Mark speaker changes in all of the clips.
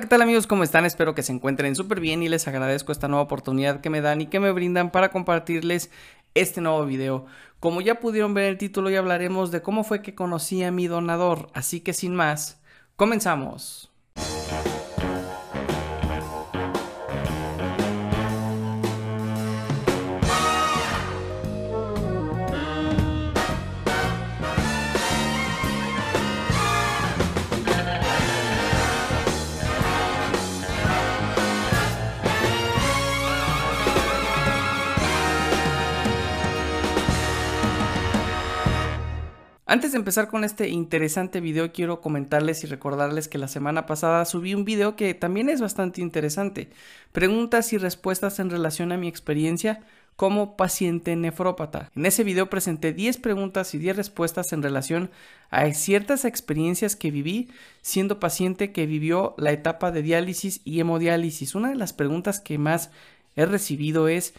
Speaker 1: ¿qué tal amigos? ¿Cómo están? Espero que se encuentren súper bien y les agradezco esta nueva oportunidad que me dan y que me brindan para compartirles este nuevo video. Como ya pudieron ver el título, ya hablaremos de cómo fue que conocí a mi donador, así que sin más, comenzamos. Antes de empezar con este interesante video, quiero comentarles y recordarles que la semana pasada subí un video que también es bastante interesante. Preguntas y respuestas en relación a mi experiencia como paciente nefrópata. En ese video presenté 10 preguntas y 10 respuestas en relación a ciertas experiencias que viví siendo paciente que vivió la etapa de diálisis y hemodiálisis. Una de las preguntas que más he recibido es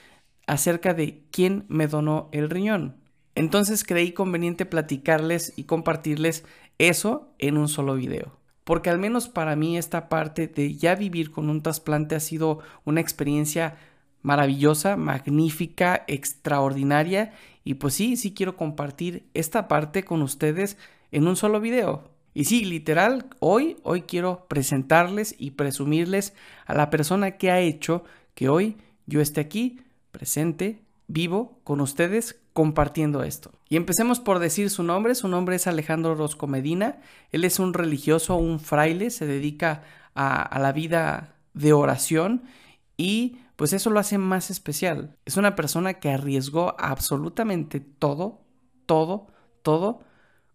Speaker 1: acerca de quién me donó el riñón. Entonces creí conveniente platicarles y compartirles eso en un solo video. Porque al menos para mí esta parte de ya vivir con un trasplante ha sido una experiencia maravillosa, magnífica, extraordinaria. Y pues sí, sí quiero compartir esta parte con ustedes en un solo video. Y sí, literal, hoy, hoy quiero presentarles y presumirles a la persona que ha hecho que hoy yo esté aquí, presente, vivo, con ustedes, compartiendo esto. Y empecemos por decir su nombre. Su nombre es Alejandro Rosco Medina. Él es un religioso, un fraile, se dedica a, la vida de oración y pues eso lo hace más especial. Es una persona que arriesgó absolutamente todo, todo, todo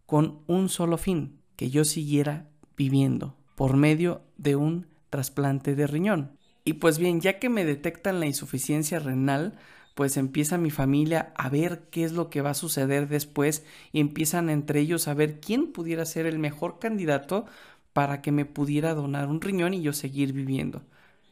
Speaker 1: con un solo fin, que yo siguiera viviendo por medio de un trasplante de riñón. Y pues bien, ya que me detectan la insuficiencia renal, pues empieza mi familia a ver qué es lo que va a suceder después y empiezan entre ellos a ver quién pudiera ser el mejor candidato para que me pudiera donar un riñón y yo seguir viviendo.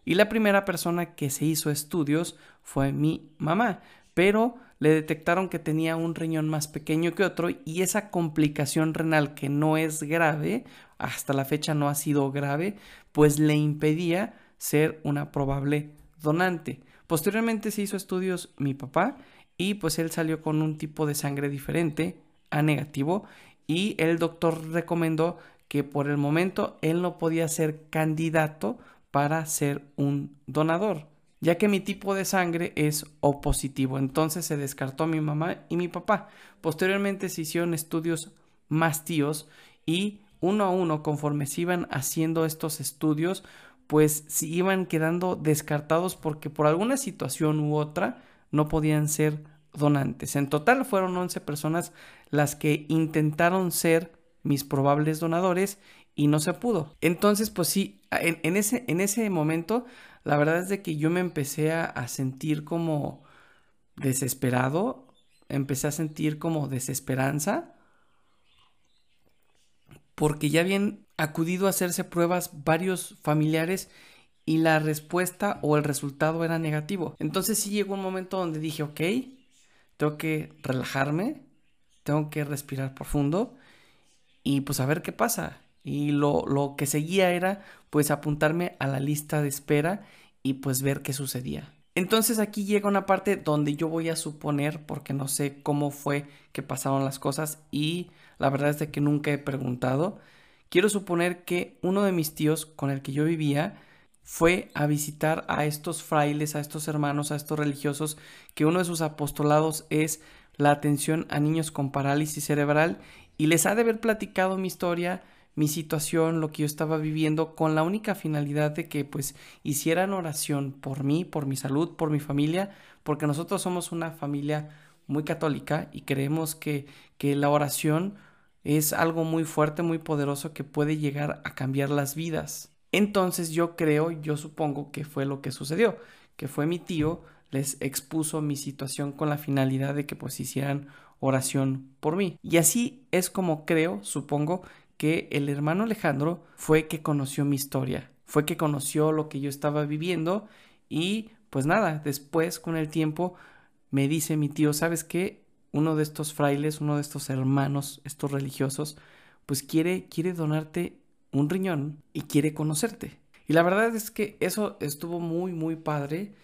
Speaker 1: Y la primera persona que se hizo estudios fue mi mamá, pero le detectaron que tenía un riñón más pequeño que otro y esa complicación renal que no es grave, hasta la fecha no ha sido grave, pues le impedía ser una probable donante. Posteriormente se hizo estudios mi papá y pues él salió con un tipo de sangre diferente, A negativo, y el doctor recomendó que por el momento él no podía ser candidato para ser un donador, ya que mi tipo de sangre es O positivo. Entonces se descartó mi mamá y mi papá. Posteriormente se hicieron estudios más tíos y uno a uno conforme se iban haciendo estos estudios pues si iban quedando descartados porque por alguna situación u otra no podían ser donantes. En total fueron 11 personas las que intentaron ser mis probables donadores y no se pudo. Entonces, pues sí, en, ese, en ese momento, la verdad es de que yo me empecé a, a sentir como desesperado, empecé a sentir como desesperanza, porque ya bien acudido a hacerse pruebas varios familiares y la respuesta o el resultado era negativo. Entonces sí llegó un momento donde dije, ok, tengo que relajarme, tengo que respirar profundo y pues a ver qué pasa. Y lo, lo que seguía era pues apuntarme a la lista de espera y pues ver qué sucedía. Entonces aquí llega una parte donde yo voy a suponer, porque no sé cómo fue que pasaron las cosas y la verdad es de que nunca he preguntado, Quiero suponer que uno de mis tíos con el que yo vivía fue a visitar a estos frailes, a estos hermanos, a estos religiosos, que uno de sus apostolados es la atención a niños con parálisis cerebral y les ha de haber platicado mi historia, mi situación, lo que yo estaba viviendo con la única finalidad de que pues hicieran oración por mí, por mi salud, por mi familia, porque nosotros somos una familia muy católica y creemos que, que la oración es algo muy fuerte, muy poderoso que puede llegar a cambiar las vidas. Entonces yo creo, yo supongo que fue lo que sucedió, que fue mi tío, les expuso mi situación con la finalidad de que pues hicieran oración por mí. Y así es como creo, supongo, que el hermano Alejandro fue que conoció mi historia, fue que conoció lo que yo estaba viviendo y pues nada, después con el tiempo me dice mi tío, ¿sabes qué? Uno de estos frailes, uno de estos hermanos, estos religiosos, pues quiere, quiere donarte un riñón y quiere conocerte. Y la verdad es que eso estuvo muy, muy padre.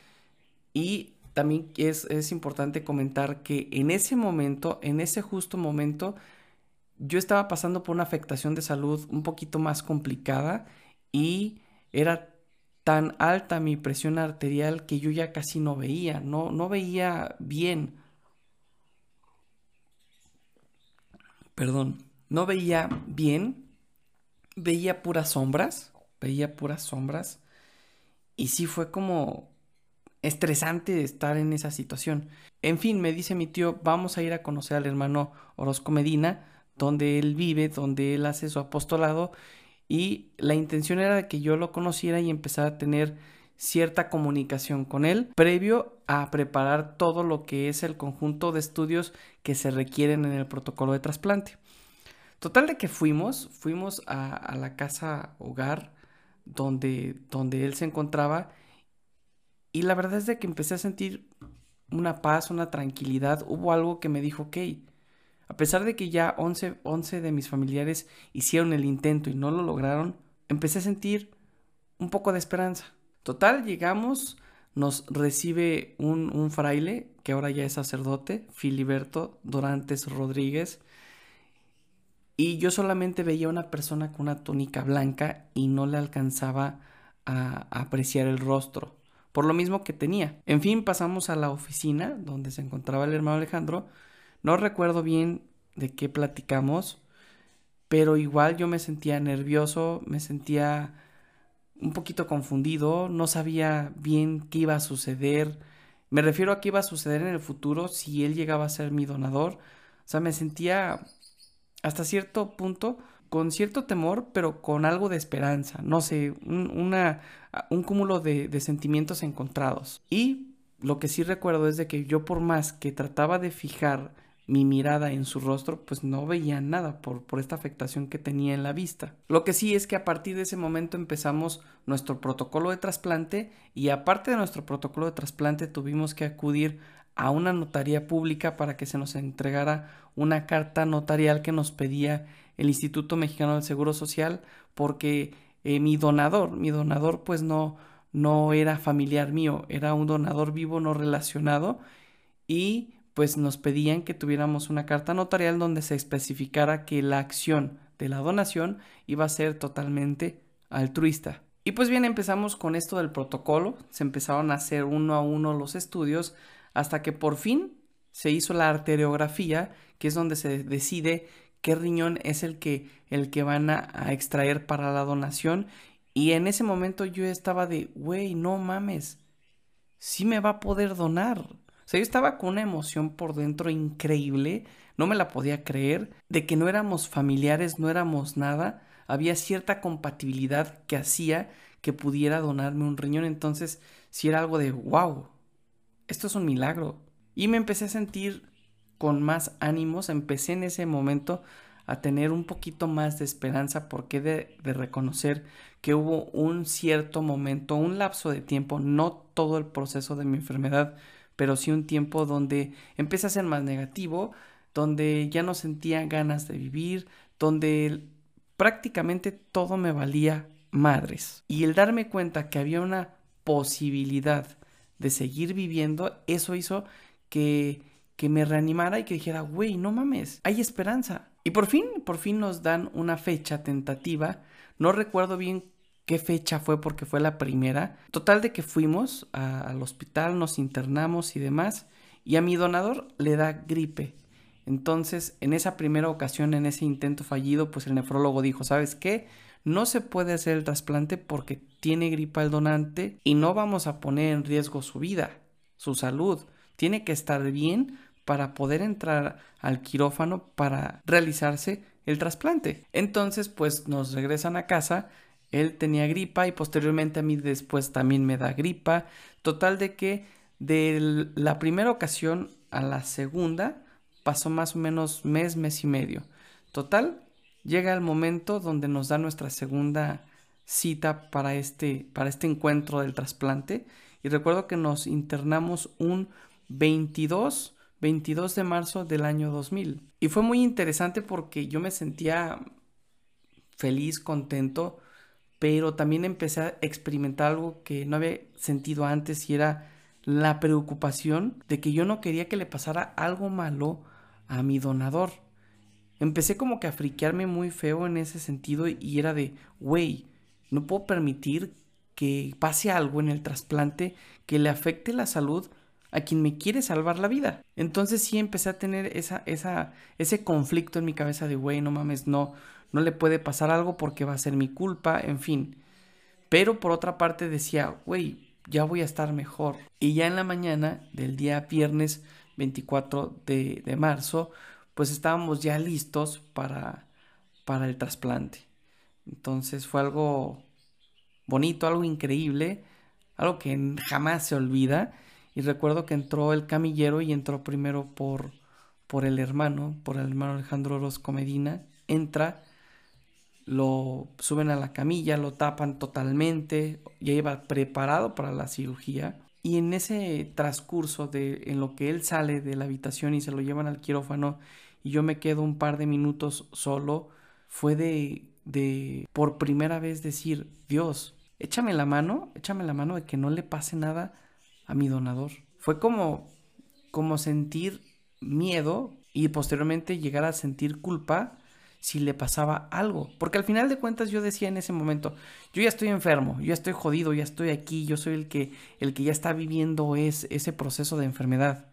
Speaker 1: Y también es, es importante comentar que en ese momento, en ese justo momento, yo estaba pasando por una afectación de salud un poquito más complicada y era tan alta mi presión arterial que yo ya casi no veía, no, no veía bien. Perdón, no veía bien, veía puras sombras, veía puras sombras y sí fue como estresante estar en esa situación. En fin, me dice mi tío, vamos a ir a conocer al hermano Orozco Medina, donde él vive, donde él hace su apostolado y la intención era que yo lo conociera y empezara a tener cierta comunicación con él previo a preparar todo lo que es el conjunto de estudios que se requieren en el protocolo de trasplante. Total de que fuimos, fuimos a, la casa hogar donde, donde él se encontraba y la verdad es de que empecé a sentir una paz, una tranquilidad, hubo algo que me dijo, ok, a pesar de que ya 11, 11 de mis familiares hicieron el intento y no lo lograron, empecé a sentir un poco de esperanza. Total, llegamos, nos recibe un, fraile, que ahora ya es sacerdote, Filiberto Dorantes Rodríguez, y yo solamente veía una persona con una túnica blanca y no le alcanzaba a apreciar el rostro, por lo mismo que tenía. En fin, pasamos a la oficina donde se encontraba el hermano Alejandro, no recuerdo bien de qué platicamos, pero igual yo me sentía nervioso, me sentía un poquito confundido, no sabía bien qué iba a suceder. Me refiero a qué iba a suceder en el futuro si él llegaba a ser mi donador. O sea, me sentía hasta cierto punto con cierto temor, pero con algo de esperanza. No sé, un, una, un cúmulo de, de sentimientos encontrados. Y lo que sí recuerdo es de que yo por más que trataba de fijar mi mirada en su rostro, pues no veía nada por, por esta afectación que tenía en la vista. Lo que sí es que a partir de ese momento empezamos nuestro protocolo de trasplante y aparte de nuestro protocolo de trasplante tuvimos que acudir a una notaría pública para que se nos entregara una carta notarial que nos pedía el Instituto Mexicano del Seguro Social porque eh, mi donador, mi donador pues no, no era familiar mío, era un donador vivo no relacionado y pues nos pedían que tuviéramos una carta notarial donde se especificara que la acción de la donación iba a ser totalmente altruista. Y pues bien, empezamos con esto del protocolo, se empezaron a hacer uno a uno los estudios hasta que por fin se hizo la arteriografía, que es donde se decide qué riñón es el que, el que van a, extraer para la donación. Y en ese momento yo estaba de, güey, no mames, sí me va a poder donar sea, yo estaba con una emoción por dentro increíble, no me la podía creer, de que no éramos familiares, no éramos nada, había cierta compatibilidad que hacía que pudiera donarme un riñón, entonces si era algo de, wow, esto es un milagro. Y me empecé a sentir con más ánimos, empecé en ese momento a tener un poquito más de esperanza porque de, de reconocer que hubo un cierto momento, un lapso de tiempo, no todo el proceso de mi enfermedad, pero sí un tiempo donde empecé a ser más negativo, donde ya no sentía ganas de vivir, donde prácticamente todo me valía madres. Y el darme cuenta que había una posibilidad de seguir viviendo, eso hizo que, que me reanimara y que dijera, güey, no mames, hay esperanza. Y por fin, por fin nos dan una fecha tentativa. No recuerdo bien qué fecha fue porque fue la primera. Total de que fuimos al hospital, nos internamos y demás, y a mi donador le da gripe. Entonces, en esa primera ocasión, en ese intento fallido, pues el nefrólogo dijo, ¿sabes qué? No se puede hacer el trasplante porque tiene gripa el donante y no vamos a poner en riesgo su vida, su salud. Tiene que estar bien para poder entrar al quirófano para realizarse el trasplante. Entonces, pues nos regresan a casa él tenía gripa y posteriormente a mí después también me da gripa. Total de que de la primera ocasión a la segunda pasó más o menos mes, mes y medio. Total, llega el momento donde nos da nuestra segunda cita para este, para este encuentro del trasplante. Y recuerdo que nos internamos un 22, 22 de marzo del año 2000. Y fue muy interesante porque yo me sentía feliz, contento, pero también empecé a experimentar algo que no había sentido antes y era la preocupación de que yo no quería que le pasara algo malo a mi donador. Empecé como que a friquearme muy feo en ese sentido y era de, güey, no puedo permitir que pase algo en el trasplante que le afecte la salud a quien me quiere salvar la vida. Entonces sí empecé a tener esa, esa, ese conflicto en mi cabeza de, güey, no mames, no, no le puede pasar algo porque va a ser mi culpa, en fin. Pero por otra parte decía, güey, ya voy a estar mejor. Y ya en la mañana del día viernes 24 de, de marzo, pues estábamos ya listos para, para el trasplante. Entonces fue algo bonito, algo increíble, algo que jamás se olvida. Y recuerdo que entró el camillero y entró primero por, por el hermano, por el hermano Alejandro Orozco Medina. Entra, lo suben a la camilla, lo tapan totalmente, ya iba preparado para la cirugía. Y en ese transcurso de en lo que él sale de la habitación y se lo llevan al quirófano y yo me quedo un par de minutos solo, fue de, de por primera vez decir, Dios, échame la mano, échame la mano de que no le pase nada a mi donador. Fue como, como sentir miedo y posteriormente llegar a sentir culpa si le pasaba algo. Porque al final de cuentas yo decía en ese momento, yo ya estoy enfermo, yo ya estoy jodido, ya estoy aquí, yo soy el que, el que ya está viviendo es, ese proceso de enfermedad.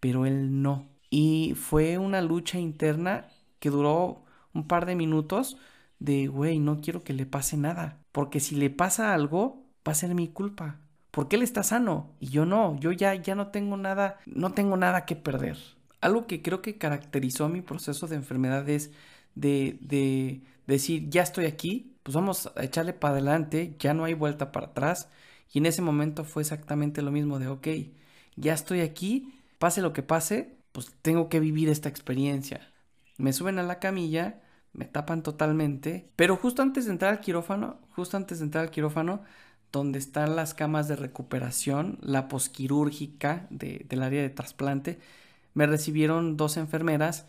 Speaker 1: Pero él no. Y fue una lucha interna que duró un par de minutos de, güey, no quiero que le pase nada. Porque si le pasa algo, va a ser mi culpa. Porque él está sano y yo no. Yo ya, ya no tengo nada, no tengo nada que perder. Algo que creo que caracterizó mi proceso de enfermedad es de, de decir, ya estoy aquí, pues vamos a echarle para adelante, ya no hay vuelta para atrás. Y en ese momento fue exactamente lo mismo de, ok, ya estoy aquí, pase lo que pase, pues tengo que vivir esta experiencia. Me suben a la camilla, me tapan totalmente, pero justo antes de entrar al quirófano, justo antes de entrar al quirófano, donde están las camas de recuperación, la posquirúrgica del área de trasplante, me recibieron dos enfermeras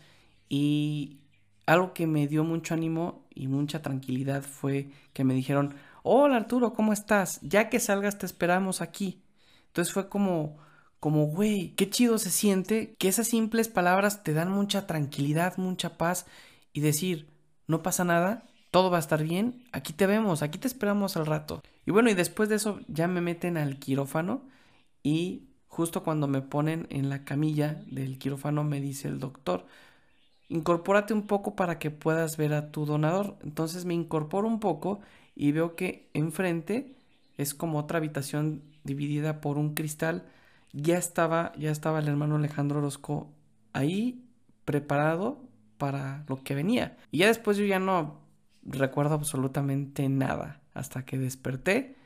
Speaker 1: y algo que me dio mucho ánimo y mucha tranquilidad fue que me dijeron, hola Arturo, ¿cómo estás? Ya que salgas te esperamos aquí. Entonces fue como, como, güey, qué chido se siente que esas simples palabras te dan mucha tranquilidad, mucha paz y decir, no pasa nada, todo va a estar bien, aquí te vemos, aquí te esperamos al rato. Y bueno, y después de eso ya me meten al quirófano y justo cuando me ponen en la camilla del quirófano me dice el doctor, incorpórate un poco para que puedas ver a tu donador. Entonces me incorporo un poco y veo que enfrente es como otra habitación dividida por un cristal. Ya estaba, ya estaba el hermano Alejandro Orozco ahí preparado para lo que venía. Y ya después yo ya no recuerdo absolutamente nada hasta que desperté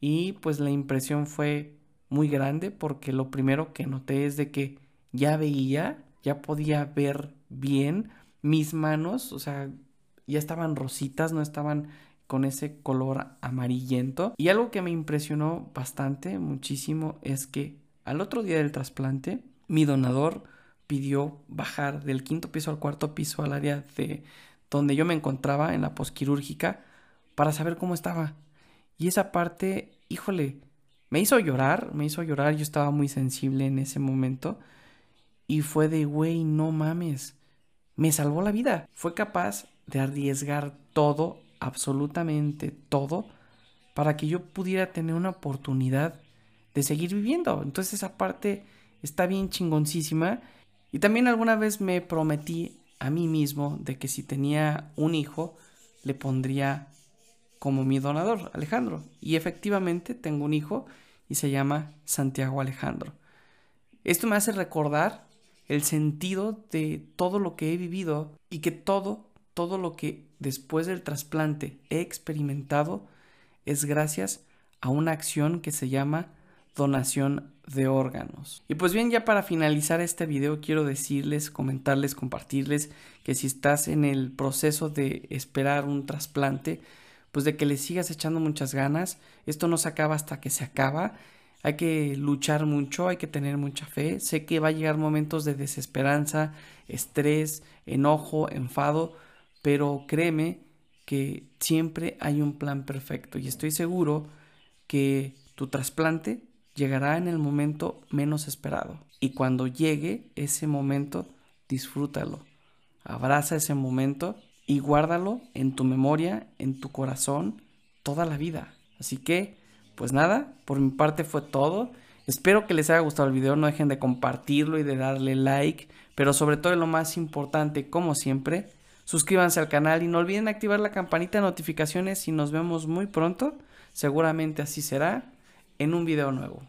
Speaker 1: y pues la impresión fue muy grande porque lo primero que noté es de que ya veía, ya podía ver bien. Mis manos, o sea, ya estaban rositas, no estaban con ese color amarillento. Y algo que me impresionó bastante, muchísimo, es que al otro día del trasplante, mi donador pidió bajar del quinto piso al cuarto piso al área de donde yo me encontraba en la posquirúrgica para saber cómo estaba. Y esa parte, híjole, me hizo llorar, me hizo llorar, yo estaba muy sensible en ese momento. Y fue de, güey, no mames me salvó la vida. Fue capaz de arriesgar todo, absolutamente todo, para que yo pudiera tener una oportunidad de seguir viviendo. Entonces esa parte está bien chingoncísima. Y también alguna vez me prometí a mí mismo de que si tenía un hijo, le pondría como mi donador, Alejandro. Y efectivamente tengo un hijo y se llama Santiago Alejandro. Esto me hace recordar el sentido de todo lo que he vivido y que todo, todo lo que después del trasplante he experimentado es gracias a una acción que se llama donación de órganos. Y pues bien, ya para finalizar este video quiero decirles, comentarles, compartirles que si estás en el proceso de esperar un trasplante, pues de que le sigas echando muchas ganas. Esto no se acaba hasta que se acaba hay que luchar mucho, hay que tener mucha fe. Sé que va a llegar momentos de desesperanza, estrés, enojo, enfado, pero créeme que siempre hay un plan perfecto y estoy seguro que tu trasplante llegará en el momento menos esperado. Y cuando llegue ese momento, disfrútalo. Abraza ese momento y guárdalo en tu memoria, en tu corazón, toda la vida. Así que, pues nada, por mi parte fue todo. Espero que les haya gustado el video, no dejen de compartirlo y de darle like, pero sobre todo lo más importante, como siempre, suscríbanse al canal y no olviden activar la campanita de notificaciones y nos vemos muy pronto, seguramente así será, en un video nuevo.